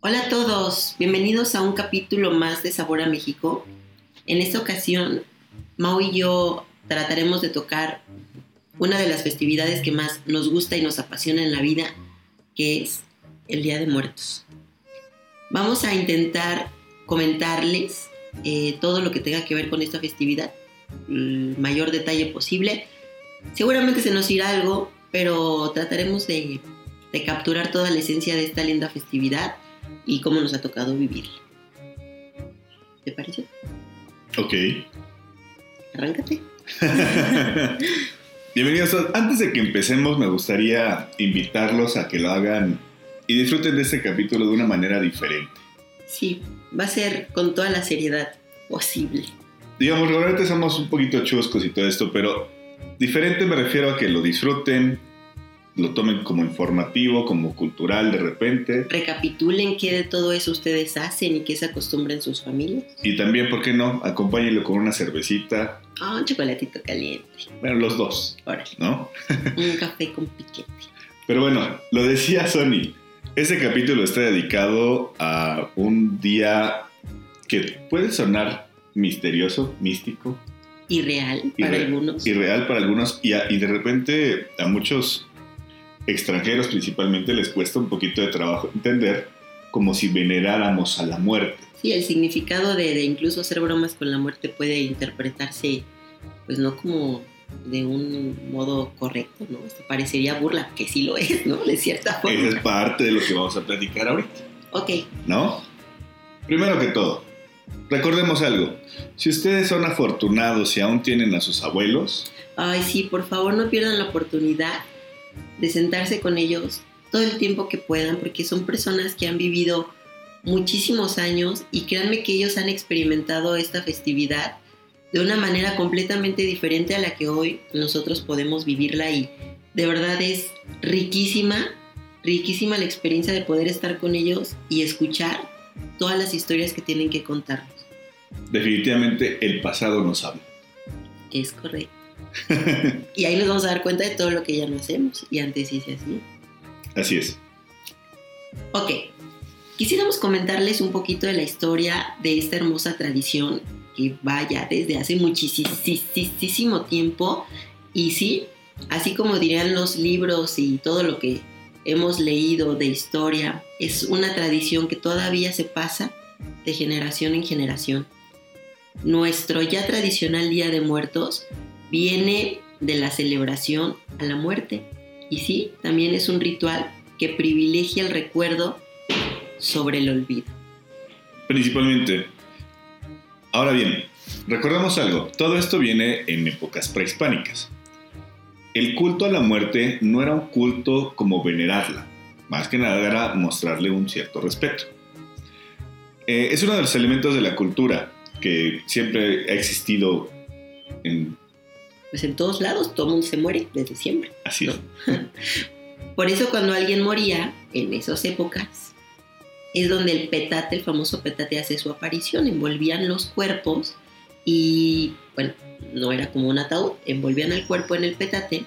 Hola a todos, bienvenidos a un capítulo más de Sabor a México. En esta ocasión, Mau y yo trataremos de tocar una de las festividades que más nos gusta y nos apasiona en la vida, que es el Día de Muertos. Vamos a intentar comentarles eh, todo lo que tenga que ver con esta festividad, el mayor detalle posible. Seguramente se nos irá algo, pero trataremos de, de capturar toda la esencia de esta linda festividad y cómo nos ha tocado vivirla. ¿Te parece? Ok. Arráncate. Bienvenidos. Antes de que empecemos, me gustaría invitarlos a que lo hagan y disfruten de este capítulo de una manera diferente. Sí, va a ser con toda la seriedad posible. Digamos, realmente somos un poquito chuscos y todo esto, pero diferente me refiero a que lo disfruten, lo tomen como informativo, como cultural de repente. Recapitulen qué de todo eso ustedes hacen y qué se acostumbran en sus familias. Y también, ¿por qué no? Acompáñenlo con una cervecita. Ah, un chocolatito caliente. Bueno, los dos, Órale. ¿no? Un café con piquete. Pero bueno, lo decía Sony. Ese capítulo está dedicado a un día que puede sonar misterioso, místico, Irreal para irre- algunos. irreal para algunos y, a- y de repente a muchos extranjeros principalmente les cuesta un poquito de trabajo entender como si veneráramos a la muerte. Sí, el significado de, de incluso hacer bromas con la muerte puede interpretarse, pues no como de un modo correcto, ¿no? Esto parecería burla, que sí lo es, ¿no? De cierta Esa forma. es parte de lo que vamos a platicar ahorita, Ok, ¿no? Primero que todo, recordemos algo. Si ustedes son afortunados y aún tienen a sus abuelos, Ay, sí, por favor no pierdan la oportunidad de sentarse con ellos todo el tiempo que puedan, porque son personas que han vivido muchísimos años y créanme que ellos han experimentado esta festividad de una manera completamente diferente a la que hoy nosotros podemos vivirla y de verdad es riquísima, riquísima la experiencia de poder estar con ellos y escuchar todas las historias que tienen que contarnos. Definitivamente el pasado nos habla. Es correcto. y ahí nos vamos a dar cuenta de todo lo que ya no hacemos y antes sí se hacía. Así es. Ok, quisiéramos comentarles un poquito de la historia de esta hermosa tradición que vaya desde hace muchísimo tiempo y sí, así como dirían los libros y todo lo que hemos leído de historia, es una tradición que todavía se pasa de generación en generación. Nuestro ya tradicional Día de Muertos viene de la celebración a la muerte y sí, también es un ritual que privilegia el recuerdo sobre el olvido. Principalmente. Ahora bien, recordemos algo, todo esto viene en épocas prehispánicas. El culto a la muerte no era un culto como venerarla, más que nada era mostrarle un cierto respeto. Eh, es uno de los elementos de la cultura que siempre ha existido en... Pues en todos lados todo mundo se muere desde siempre. Así es. Por eso cuando alguien moría en esas épocas es donde el petate, el famoso petate, hace su aparición. Envolvían los cuerpos y, bueno, no era como un ataúd, envolvían el cuerpo en el petate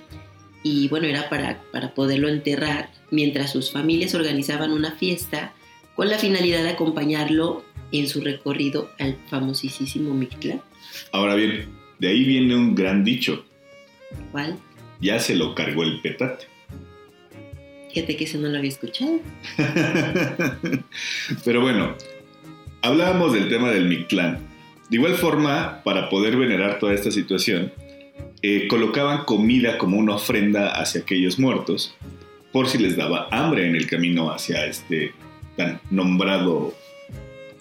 y, bueno, era para, para poderlo enterrar mientras sus familias organizaban una fiesta con la finalidad de acompañarlo en su recorrido al famosísimo Mictlán. Ahora bien, de ahí viene un gran dicho, ¿Cuál? ya se lo cargó el petate. Fíjate que eso no lo había escuchado. Pero bueno, hablábamos del tema del Mictlán. De igual forma, para poder venerar toda esta situación, eh, colocaban comida como una ofrenda hacia aquellos muertos, por si les daba hambre en el camino hacia este tan nombrado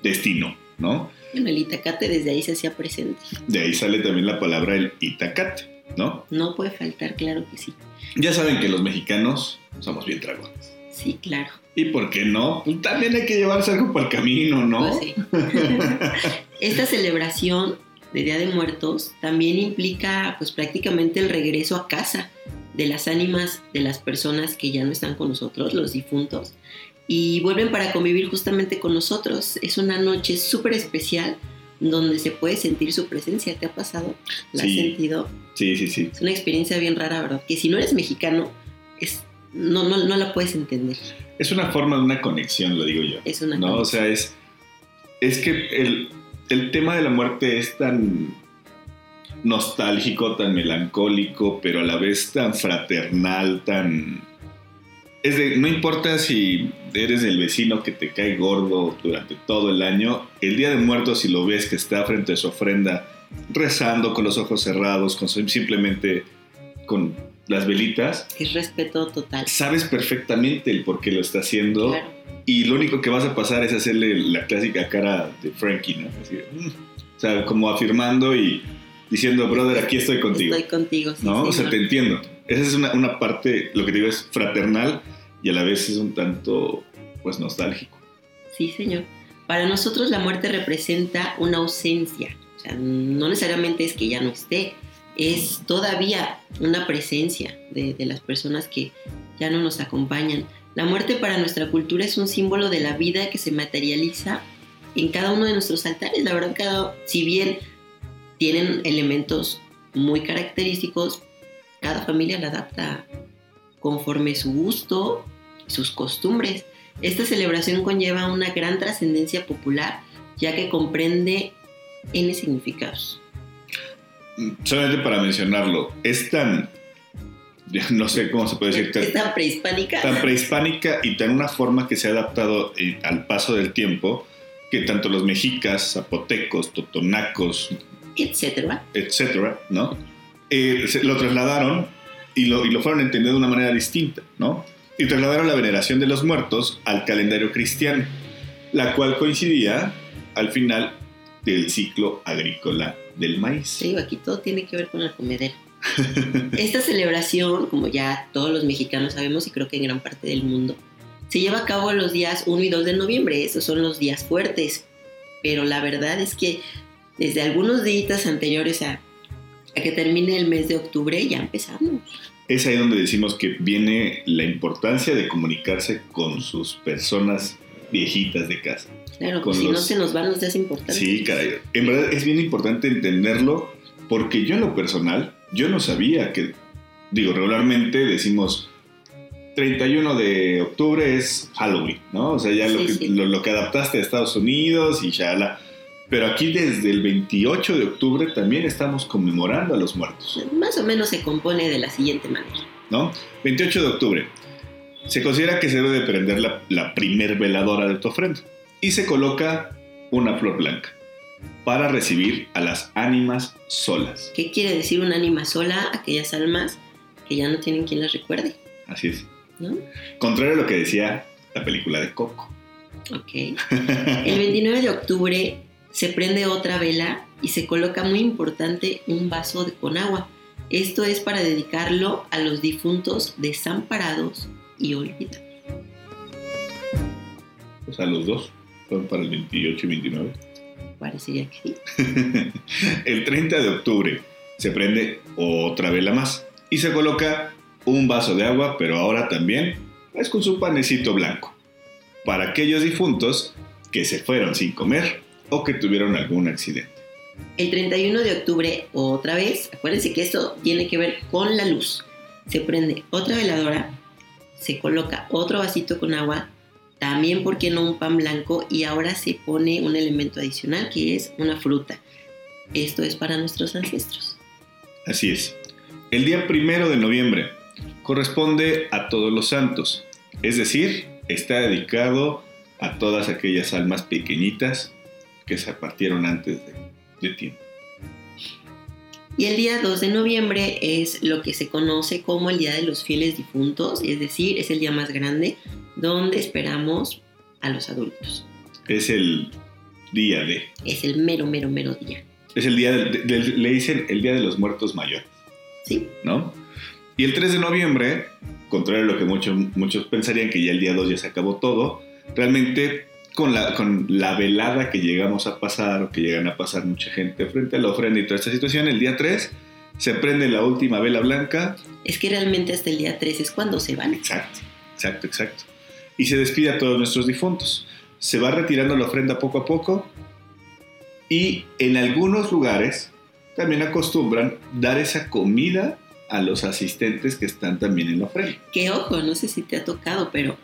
destino, ¿no? Bueno, el itacate desde ahí se hacía presente. De ahí sale también la palabra el itacate, ¿no? No puede faltar, claro que sí. Ya saben que los mexicanos somos bien dragones. Sí, claro. ¿Y por qué no? Pues también hay que llevarse algo para el camino, ¿no? Pues sí. Esta celebración de Día de Muertos también implica pues prácticamente el regreso a casa de las ánimas de las personas que ya no están con nosotros, los difuntos, y vuelven para convivir justamente con nosotros. Es una noche súper especial donde se puede sentir su presencia. ¿Te ha pasado? ¿La Sí. has sentido? Sí, sí, sí. Es una experiencia bien rara, ¿verdad? Que si no eres mexicano, es no, no, no la puedes entender. Es una forma de una conexión, lo digo yo. Es una ¿no? O conexión. sea, es, es que el, el tema de la muerte es tan nostálgico, tan melancólico, pero a la vez tan fraternal, tan... Es de, no importa si eres el vecino que te cae gordo durante todo el año, el Día de Muertos si lo ves que está frente a su ofrenda rezando con los ojos cerrados, con simplemente con las velitas, Es respeto total. sabes perfectamente el por qué lo está haciendo Claro. y lo único que vas a pasar es hacerle la clásica cara de Frankie, ¿no? Así, mm. o sea, como afirmando y diciendo, brother, aquí estoy contigo, Estoy contigo. sí, ¿no? O sea, te entiendo. Esa es una, parte, lo que te digo es fraternal y a la vez es un tanto, pues, nostálgico. Sí, señor. Para nosotros la muerte representa una ausencia. O sea, no necesariamente es que ya no esté, es todavía una presencia de, de las personas que ya no nos acompañan. La muerte para nuestra cultura es un símbolo de la vida que se materializa en cada uno de nuestros altares. La verdad, cada, si bien tienen elementos muy característicos, cada familia la adapta conforme su gusto y sus costumbres. Esta celebración conlleva una gran trascendencia popular, ya que comprende N significados. Solamente para mencionarlo, es tan, no sé cómo se puede decir, tan, Esta prehispánica, tan prehispánica y tan una forma que se ha adaptado eh, al paso del tiempo que tanto los mexicas, zapotecos, totonacos, etcétera. etcétera, ¿no? Eh, se- lo trasladaron y lo, y lo fueron entendiendo de una manera distinta, ¿no? Y trasladaron la veneración de los muertos al calendario cristiano, la cual coincidía al final del ciclo agrícola del maíz. Te digo, aquí todo tiene que ver con el comedero. Esta celebración, como ya todos los mexicanos sabemos y creo que en gran parte del mundo, se lleva a cabo los días 1 y 2 de noviembre. Esos son los días fuertes. Pero la verdad es que desde algunos días anteriores a, a que termine el mes de octubre ya empezamos. Es ahí donde decimos que viene la importancia de comunicarse con sus personas viejitas de casa. Claro, pues si no se nos van los días importantes. Sí, caray. En verdad es bien importante entenderlo porque yo en lo personal, yo no sabía que, digo, regularmente decimos 31 de octubre es Halloween, ¿no? O sea, ya lo, que, sí. Lo, lo que adaptaste a Estados Unidos y ya Pero aquí desde el 28 de octubre también estamos conmemorando a los muertos, Más o menos se compone de la siguiente manera. ¿no? 28 de octubre. Se considera que se debe de prender la, la primer veladora de tu ofrenda y se coloca una flor blanca para recibir a las ánimas solas. ¿Qué quiere decir un ánima sola? Aquellas almas que ya no tienen quien las recuerde, Así es. ¿no? Contrario a lo que decía la película de Coco. Ok. El 29 de octubre se prende otra vela y se coloca muy importante un vaso de- con agua. Esto es para dedicarlo a los difuntos desamparados y olvidados. O sea, los dos son para el 28 y 29. Parecería que sí. El 30 de octubre se prende otra vela más y se coloca un vaso de agua, pero ahora también es con su panecito blanco. Para aquellos difuntos que se fueron sin comer o que tuvieron algún accidente. El 31 de octubre, otra vez, acuérdense que esto tiene que ver con la luz. Se prende otra veladora, se coloca otro vasito con agua, también, ¿por qué no un pan blanco? Y ahora se pone un elemento adicional que es una fruta. Esto es para nuestros ancestros. Así es. El día primero de noviembre corresponde a todos los santos, es decir, está dedicado a todas aquellas almas pequeñitas que se partieron antes de, de tiempo. Y el día 2 de noviembre es lo que se conoce como el Día de los Fieles Difuntos, es decir, es el día más grande donde esperamos a los adultos. Es el día de. Es el mero, mero, mero día. Es el día, de, de- de- le dicen el día de los muertos mayores, ¿Sí? ¿no? Y el 3 de noviembre, contrario a lo que muchos, muchos pensarían que ya el día 2 ya se acabó todo, realmente con la, con la velada que llegamos a pasar o que llegan a pasar mucha gente frente a la ofrenda y toda esta situación, el día 3 se prende la última vela blanca. Es que realmente hasta el día 3 es cuando se van. Exacto, exacto, exacto. Y se despide a todos nuestros difuntos. Se va retirando la ofrenda poco a poco y en algunos lugares también acostumbran dar esa comida a los asistentes que están también en la ofrenda. Que ojo, no sé si te ha tocado, pero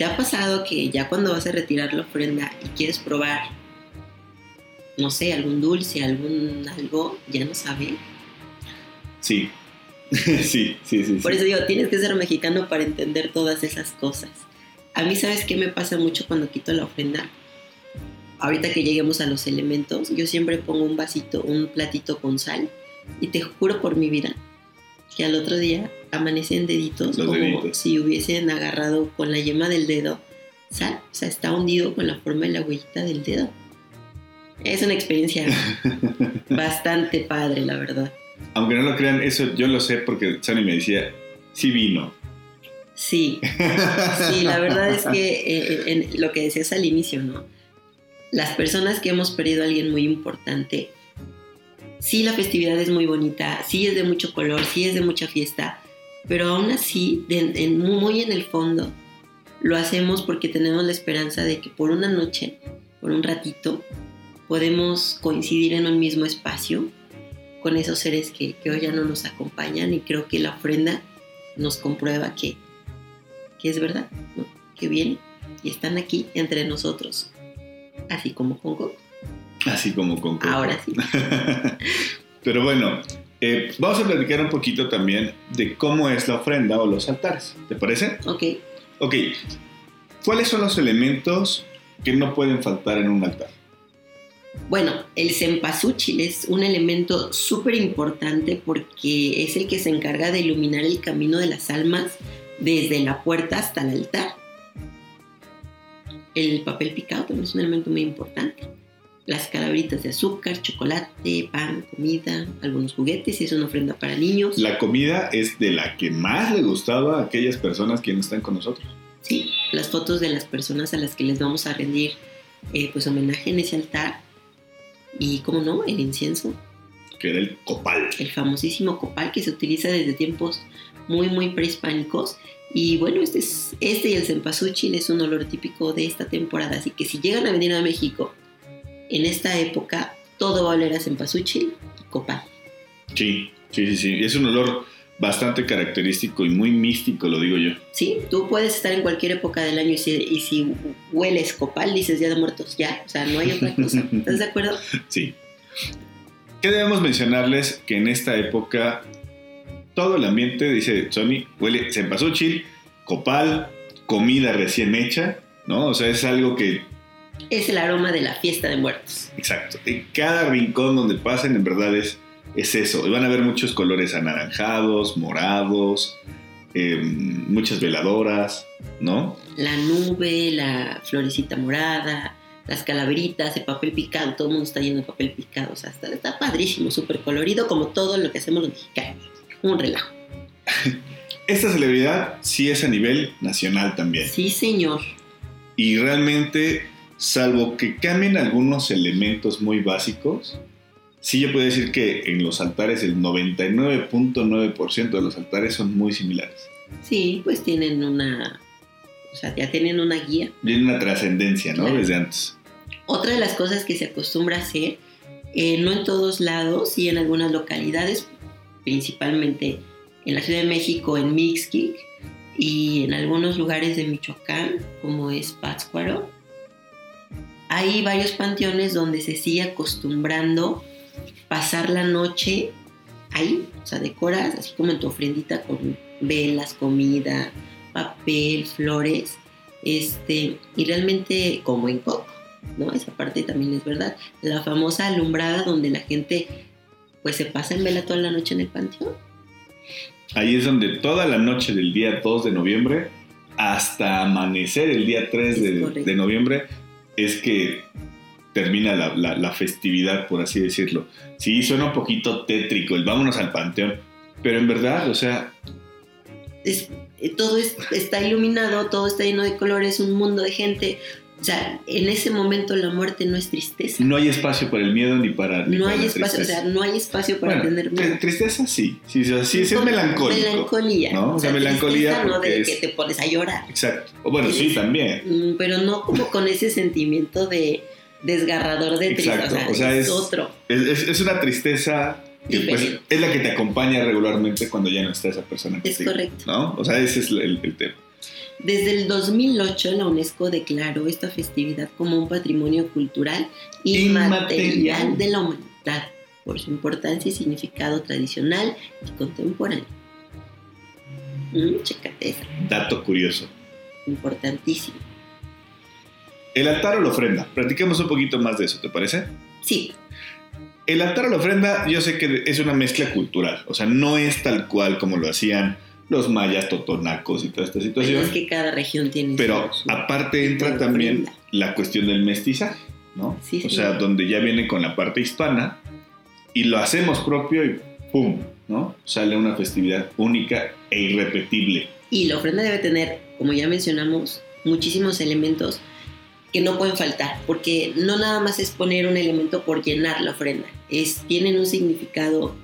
¿te ha pasado que ya cuando vas a retirar la ofrenda y quieres probar, no sé, algún dulce, algún algo, ya no saben? Sí, sí, sí, sí. Por eso digo, tienes que ser mexicano para entender todas esas cosas. A mí, ¿sabes qué me pasa mucho cuando quito la ofrenda? Ahorita que lleguemos a los elementos, yo siempre pongo un vasito, un platito con sal y te juro por mi vida que al otro día amanecen deditos Los como deditos. si hubiesen agarrado con la yema del dedo sal, o sea, está hundido con la forma de la huellita del dedo. Es una experiencia bastante padre, la verdad. Aunque no lo crean, eso yo lo sé porque Sani me decía, sí vino. Sí, sí, la verdad es que eh, en lo que decías al inicio, ¿no? Las personas que hemos perdido a alguien muy importante, sí la festividad es muy bonita, sí es de mucho color, sí es de mucha fiesta, pero aún así, de- en- muy en el fondo, lo hacemos porque tenemos la esperanza de que por una noche, por un ratito, podemos coincidir en un mismo espacio con esos seres que, que hoy ya no nos acompañan y creo que la ofrenda nos comprueba que, que es verdad, ¿no? que vienen y están aquí entre nosotros, así como con Coco. Así como con Coco. Ahora sí. Pero bueno, eh, vamos a platicar un poquito también de cómo es la ofrenda o los altares. ¿Te parece? Ok, Ok, ¿cuáles son los elementos que no pueden faltar en un altar? Bueno, el cempasúchil es un elemento súper importante porque es el que se encarga de iluminar el camino de las almas desde la puerta hasta el altar. El papel picado también es un elemento muy importante. Las calabritas de azúcar, chocolate, pan, comida, algunos juguetes y es una ofrenda para niños. La comida es de la que más le gustaba a aquellas personas que no están con nosotros. Sí, las fotos de las personas a las que les vamos a rendir eh, pues homenaje en ese altar. Y, como no, el incienso, que era el copal. el famosísimo copal que se utiliza desde tiempos muy, muy prehispánicos. Y bueno, este, es, este y el cempasúchil es un olor típico de esta temporada. Así que si llegan a venir a México en esta época, todo va a oler a cempasúchil y copal. Sí, sí, sí, sí. Es un olor bastante característico y muy místico, lo digo yo. Sí, tú puedes estar en cualquier época del año y si, y si hueles copal, dices Día de Muertos, ya. O sea, no hay otra cosa. ¿Estás de acuerdo? Sí. ¿Qué debemos mencionarles? Que en esta época todo el ambiente, dice Sony, huele cempasúchil, copal, comida recién hecha, ¿no? O sea, es algo que, Es el aroma de la fiesta de muertos. exacto, en cada rincón donde pasen, en verdad es, es eso. Y van a ver muchos colores anaranjados, morados, eh, muchas veladoras, ¿no? La nube, la florecita morada, las calaveritas, el papel picado, todo el mundo está lleno de papel picado. O sea, está, está padrísimo, súper colorido, como todo lo que hacemos los mexicanos. Un relajo. Esta celebridad sí es a nivel nacional también. Sí, señor. Y realmente, salvo que cambien algunos elementos muy básicos, sí yo puedo decir que en los altares el 99.9% de los altares son muy similares. Sí, pues tienen una. O sea, ya tienen una guía. Tienen una trascendencia, ¿no? Claro. Desde antes. Otra de las cosas que se acostumbra a hacer, eh, no en todos lados, y en algunas localidades, principalmente en la Ciudad de México, en Mixquic, y en algunos lugares de Michoacán, como es Pátzcuaro, hay varios panteones donde se sigue acostumbrando pasar la noche ahí, o sea, decoras así como en tu ofrendita con velas, comida, papel, flores, este, y realmente como en Coco, ¿no? Esa parte también es verdad. La famosa alumbrada donde la gente pues se pasa en vela toda la noche en el panteón. Ahí es donde toda la noche del día 2 de noviembre hasta amanecer el día 3 Es de, de noviembre es que termina la, festividad, por así decirlo. Sí, suena un poquito tétrico el vámonos al panteón, pero en verdad, o sea, eh, todo es- está iluminado, todo está lleno de colores, un mundo de gente. O sea, en ese momento la muerte no es tristeza. no hay espacio para el miedo ni para, ni No para hay la espacio, o sea, no hay espacio para Bueno, tener miedo. tristeza sí, sí, sí, sí, sí es melancólico. Melancolía. ¿no? O sea, melancolía no de es- que te pones a llorar. Exacto. O bueno, sí, Es- también. Mm, Pero no como con ese sentimiento de desgarrador de tristeza. Exacto, O sea, o sea, es, es- otro. Es, es- es una tristeza Que, pues, es la que te acompaña regularmente cuando ya no está esa persona. Es contigo, correcto. ¿No? O sea, ese es el, el tema. Desde el 2008 la UNESCO declaró esta festividad como un patrimonio cultural inmaterial Inmaterial. de la humanidad por su importancia y significado tradicional y contemporáneo. Mm, chécate esa, Dato curioso. importantísimo. El altar o la ofrenda. Practiquemos un poquito más de eso, ¿te parece? Sí, El altar o la ofrenda, yo sé que es una mezcla cultural. O sea, no es tal cual como lo hacían los mayas, totonacos y toda esta pero situación. es que cada región tiene Pero su- su- aparte entra también la cuestión del mestizaje, ¿no? Sí, o sí. sea, donde ya viene con la parte hispana y lo hacemos propio y ¡pum! ¿no? Sale una festividad única e irrepetible. Y la ofrenda debe tener, como ya mencionamos, muchísimos elementos que no pueden faltar, porque no nada más es poner un elemento por llenar la ofrenda, es, tienen un significado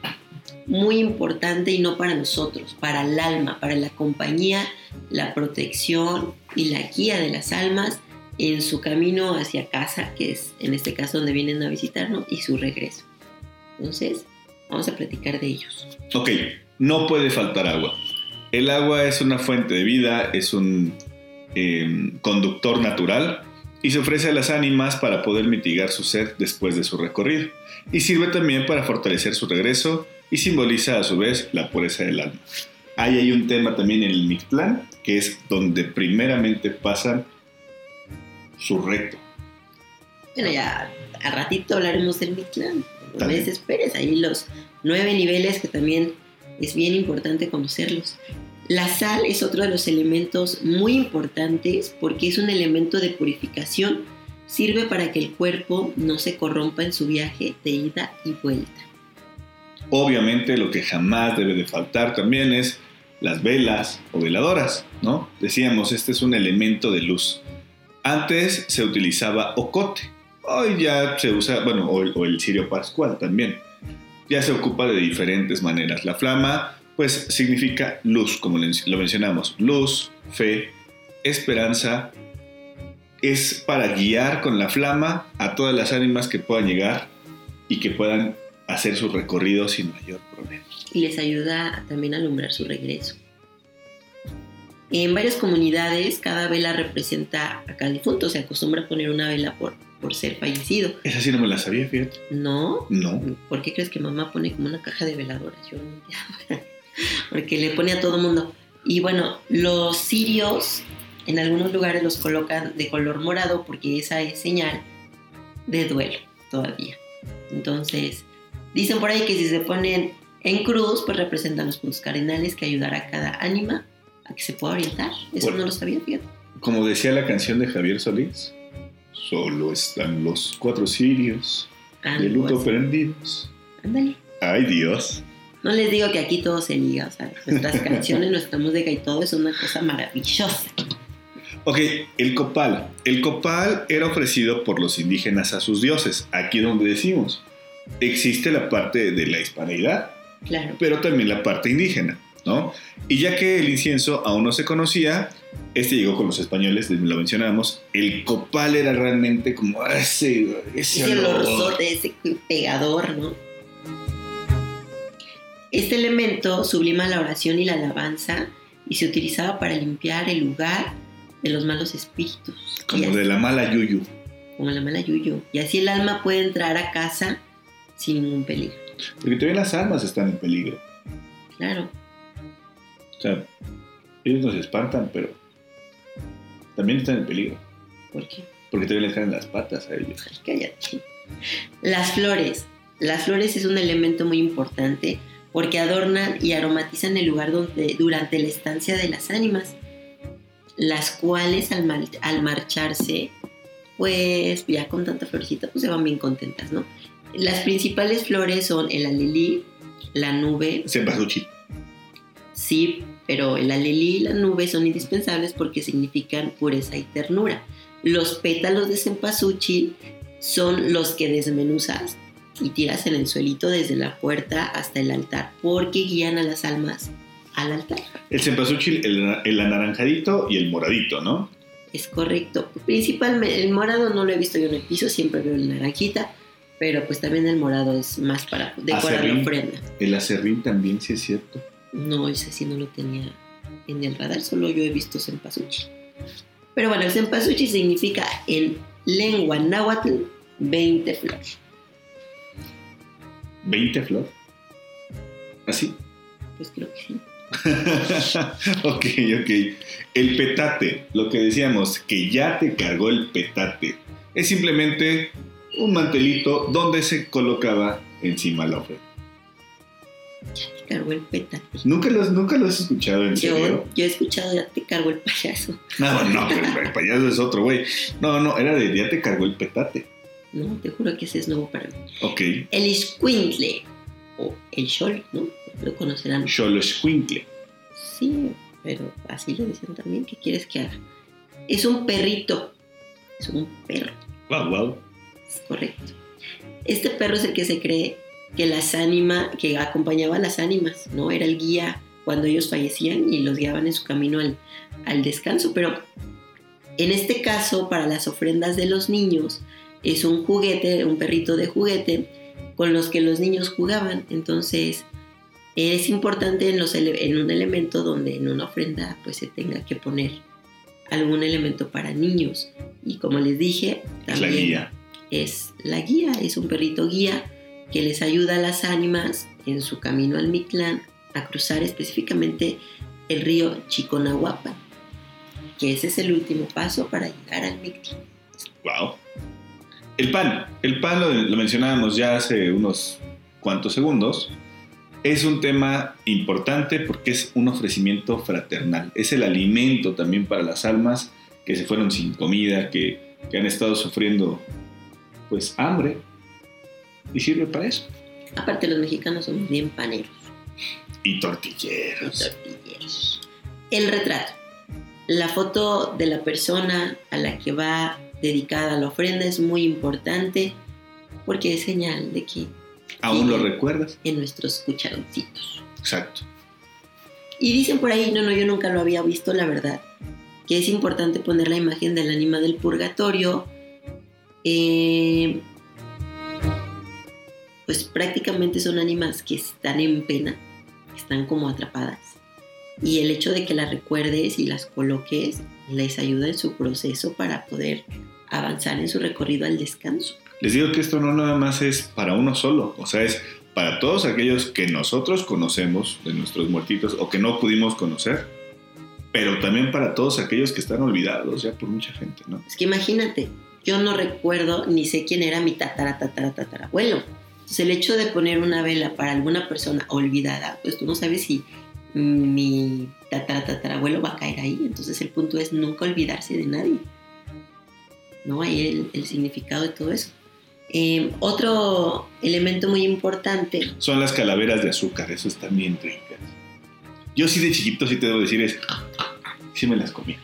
muy importante y no para nosotros, para el alma, para la compañía, la protección y la guía de las almas en su camino hacia casa, que es en este caso donde vienen a visitarnos, y su regreso. Entonces, vamos a platicar de ellos. Ok, no puede faltar agua. El agua es una fuente de vida, es un eh, conductor natural y se ofrece a las ánimas para poder mitigar su sed después de su recorrido. Y sirve también para fortalecer su regreso y simboliza a su vez la pureza del alma. Ahí hay un tema también en el Mictlán, que es donde primeramente pasan su reto. Bueno, ya a ratito hablaremos del Mictlán. No Dale. me desesperes, ahí los nueve niveles que también es bien importante conocerlos. La sal es otro de los elementos muy importantes porque es un elemento de purificación. Sirve para que el cuerpo no se corrompa en su viaje de ida y vuelta. Obviamente lo que jamás debe de faltar también es las velas o veladoras, ¿no? Decíamos, este es un elemento de luz. Antes se utilizaba ocote, hoy ya se usa, bueno, o, o el cirio pascual también. Ya se ocupa de diferentes maneras. La flama, pues, significa luz, como lo mencionamos. Luz, fe, esperanza. Es para guiar con la flama a todas las ánimas que puedan llegar y que puedan hacer su recorrido sin mayor problema. y les ayuda también a alumbrar su regreso. En varias comunidades cada vela representa a cada difunto, se acostumbra a poner una vela por, por ser fallecido. Esa sí no me la sabía, fíjate. ¿No? No. ¿Por qué crees que mamá pone como una caja de veladoras? Yo no. Porque le pone a todo mundo. Y bueno, los cirios en algunos lugares los colocan de color morado porque esa es señal de duelo todavía. Entonces, dicen por ahí que si se ponen en cruz, pues representan los puntos cardinales que ayudará a cada ánima a que se pueda orientar. Eso Bueno. no lo sabía, fíjate. Como decía la canción de Javier Solís, solo están los cuatro cirios Ah, de luto pues, prendidos. ándale. Ay Dios. No les digo que aquí todo se liga, o sea, nuestras canciones, nuestra música y todo es una cosa maravillosa. Ok, el copal. El copal era ofrecido por los indígenas a sus dioses. Aquí donde decimos. Existe la parte de la hispanidad, Claro. pero también la parte indígena, ¿no? Y ya que el incienso aún no se conocía, este llegó con los españoles, lo mencionamos, el copal era realmente como ese, ese Ese olor. ese pegador, ¿no? Este elemento sublima la oración y la alabanza y se utilizaba para limpiar el lugar de los malos espíritus. Como así- de la mala yuyu. como la mala yuyo. Y así el alma puede entrar a casa sin ningún peligro. Porque también las almas están en peligro. Claro. O sea, ellos nos espantan, pero también están en peligro. ¿Por qué? Porque también les caen las patas a ellos. Ay, cállate. Las flores. Las flores es un elemento muy importante porque adornan y aromatizan el lugar donde, durante la estancia de las ánimas, las cuales al, al marcharse, pues ya con tanta florecita, pues se van bien contentas, ¿no? Las principales flores son el alelí, la nube, Cempasúchil. Sí, pero el alelí y la nube son indispensables porque significan pureza y ternura. Los pétalos de cempasúchil son los que desmenuzas y tiras en el suelito desde la puerta hasta el altar porque guían a las almas al altar. El cempasúchil, el, el anaranjadito y el moradito, ¿no? Es correcto. Principalmente el morado no lo he visto yo en el piso, siempre veo el naranjita, Pero pues también el morado es más para decorar la ofrenda. El acerrín también, sí es cierto. No, ese sí no lo tenía en el radar, solo yo he visto cempasúchil. Pero bueno, el cempasúchil significa en lengua náhuatl 20 flores. 20 flor. ¿Así? Pues creo que sí. ok, ok. El petate, lo que decíamos, que ya te cargó el petate, es simplemente un mantelito donde se colocaba encima la ofrenda. Te cargó el petate. ¿Nunca lo, has- nunca lo has escuchado en Yo, serio? yo he escuchado ya te cargó el payaso. No, no, pero el payaso es otro, güey. No, no, era de ya te cargó el petate. No, te juro que ese es nuevo para mí. Ok. El iscuintle, o el shol, ¿no? Lo conocerán. Xoloscuincle. Sí, pero así le dicen también. ¿Qué quieres que haga? Es un perrito. Es un perro. Wow, wow. Es correcto. Este perro es el que se cree que las ánimas, que acompañaba a las ánimas, ¿no? Era el guía cuando ellos fallecían y los guiaban en su camino al, al descanso. Pero en este caso, para las ofrendas de los niños, es un juguete, un perrito de juguete con los que los niños jugaban. Entonces, es importante en, los ele- en un elemento donde en una ofrenda pues se tenga que poner algún elemento para niños. Y como les dije, Es la también guía. Es la guía, es un perrito guía que les ayuda a las ánimas en su camino al Mictlán a cruzar específicamente el río Chiconahuapa, que ese es el último paso para llegar al Mictlán. Wow. El pan. El pan lo, lo mencionábamos ya hace unos cuantos segundos. Es un tema importante porque es un ofrecimiento fraternal. Es el alimento también para las almas que se fueron sin comida, que, que han estado sufriendo pues hambre. Y sirve para eso. Aparte los mexicanos somos bien paneros Y y tortilleros. tortilleros. El retrato. La foto de la persona a la que va dedicada la ofrenda es muy importante porque es señal de que ¿Aún lo recuerdas? en nuestros cucharoncitos. Exacto. Y dicen por ahí, no, no, yo nunca lo había visto, la verdad, que es importante poner la imagen del ánima del purgatorio. Eh, pues prácticamente son ánimas que están en pena, están como atrapadas. Y el hecho de que las recuerdes y las coloques les ayuda en su proceso para poder avanzar en su recorrido al descanso. Les digo que esto no nada más es para uno solo, o sea, es para todos aquellos que nosotros conocemos de nuestros muertitos o que no pudimos conocer, pero también para todos aquellos que están olvidados ya por mucha gente, ¿no? Es que imagínate, yo no recuerdo ni sé quién era mi tatara, tatara, tatarabuelo. Entonces el hecho de poner una vela para alguna persona olvidada, pues tú no sabes si mi tatara, tatarabuelo va a caer ahí. Entonces el punto es nunca olvidarse de nadie. ¿No? Ahí el, significado de todo eso. Eh, otro elemento muy importante, Son las calaveras de azúcar, eso están bien ricas. Yo sí de chiquito sí te debo decir es, sí me las comí.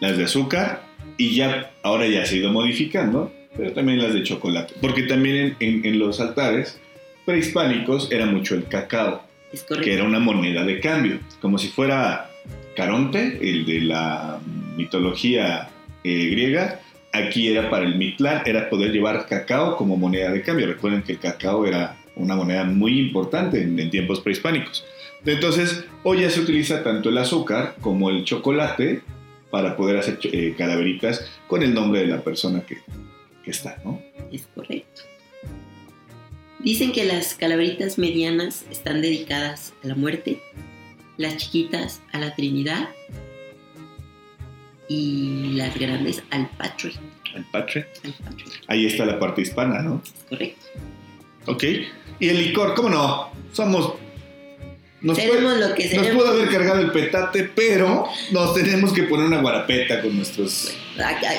Las de azúcar y ya, ahora ya se ha ido modificando, pero también las de chocolate. Porque también en, en- en los altares prehispánicos era mucho el cacao. es que era una moneda de cambio, como si fuera Caronte, el de la mitología eh, griega. Aquí era para el Mictlán, era poder llevar cacao como moneda de cambio. Recuerden que el cacao era una moneda muy importante en, en tiempos prehispánicos. Entonces, hoy ya se utiliza tanto el azúcar como el chocolate para poder hacer eh, calaveritas con el nombre de la persona que, que está, ¿no? Es correcto. Dicen que las calaveritas medianas están dedicadas a la muerte, las chiquitas a la Trinidad y las grandes al Patri. El Patre. Al Patri. Ahí está la parte hispana, ¿no? Es correcto. Ok. Y el licor, ¿cómo no? Somos. Nos, Seremos puede- lo que nos seremos. pudo haber cargado el petate, pero nos tenemos que poner una guarapeta con nuestros.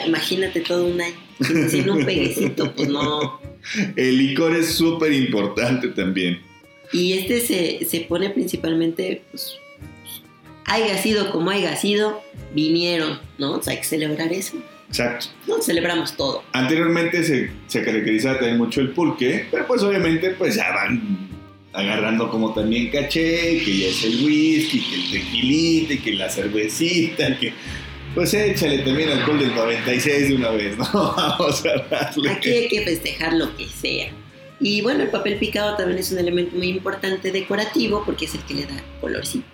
Imagínate todo un año sin, sin un peguecito, pues no. El licor es súper importante también. Y este se, se pone principalmente, pues, haya sido como haya sido, vinieron, ¿no? O sea, hay que celebrar eso. Exacto. No, celebramos todo. Anteriormente se, se caracterizaba también mucho el pulque, pero pues obviamente pues ya van agarrando como también caché, que ya es el whisky, que el tequilita, que la cervecita, que Pues échale también alcohol del 96 de una vez, ¿no? Vamos a darle. Aquí hay que festejar lo que sea. Y bueno, el papel picado también es un elemento muy importante decorativo porque es el que le da colorcito.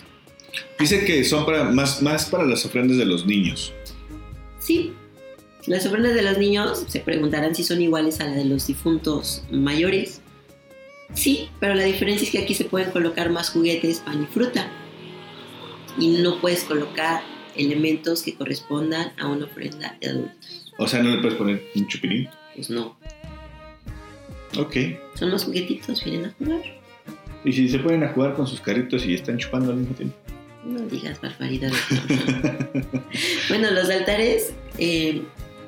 Dice que son para, más, más para las ofrendas de los niños. Sí, las ofrendas de los niños se preguntarán si son iguales a la de los difuntos mayores. Sí, pero la diferencia es que aquí se pueden colocar más juguetes, pan y fruta. Y no puedes colocar elementos que correspondan a una ofrenda de adultos. O sea, no le puedes poner un chupilín. Pues no. Ok. Son los juguetitos, vienen a jugar. Y si se ponen a jugar con sus carritos y están chupando al mismo tiempo. No digas barbaridades. bueno, los altares eh,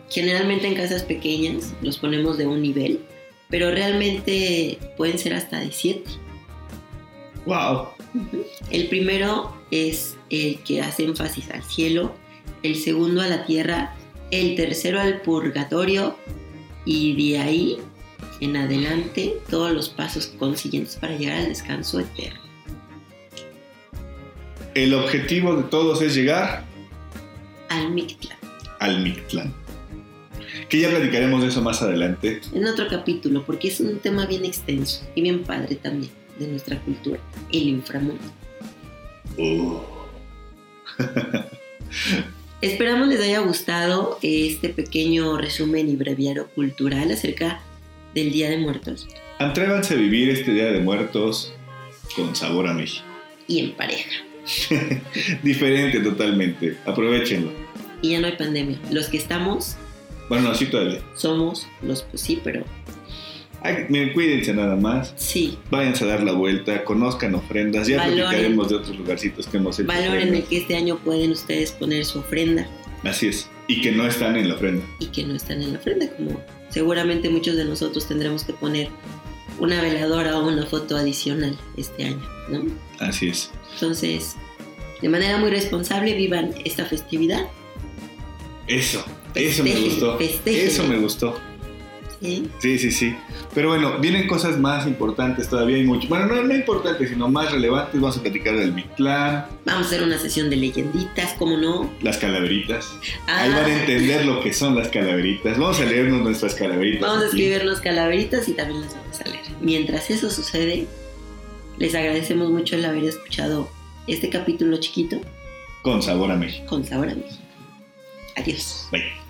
generalmente en casas pequeñas los ponemos de un nivel, pero realmente pueden ser hasta de siete. ¡Wow! El primero es el que hace énfasis al cielo, el segundo a la tierra, el tercero al purgatorio y de ahí en adelante todos los pasos consiguientes para llegar al descanso eterno. El objetivo de todos es llegar Al Mictlán. al Mictlán. Que ya platicaremos de eso más adelante. En otro capítulo, porque es un tema bien extenso y bien padre también de nuestra cultura, el inframundo. Uh. Esperamos les haya gustado este pequeño resumen y breviario cultural acerca del Día de Muertos Atrévanse a vivir este Día de Muertos con sabor a México. y en pareja. Diferente totalmente. Aprovechenlo. Y ya no hay pandemia. Los que estamos Bueno, así todavía. somos los, pues sí, pero Ay, miren, cuídense nada más. sí, Váyanse a dar la vuelta, conozcan ofrendas. Ya Valoren. platicaremos de otros lugarcitos que hemos hecho. valoren el ofrendas. que este año pueden ustedes poner su ofrenda Así es. Y que no están en la ofrenda. y que no están en la ofrenda, como seguramente muchos de nosotros tendremos que poner una veladora o una foto adicional este año, ¿no? Así es. Entonces, de manera muy responsable, vivan esta festividad. Eso. Eso me gustó. festejen. Eso me gustó. ¿sí? Sí, sí, sí. Pero bueno, vienen cosas más importantes todavía. Hay mucho. Bueno, no, no importantes, sino más relevantes. Vamos a platicar del Mictlán, Vamos a hacer una sesión de leyenditas, ¿cómo no? las calaveritas. Ah, Ahí van a entender lo que son las calaveritas. Vamos a leernos nuestras calaveritas. Vamos a escribirnos calaveritas y también las vamos a leer. Mientras eso sucede, les agradecemos mucho el haber escuchado este capítulo chiquito Con sabor a México. con sabor a México. Adiós. Bye.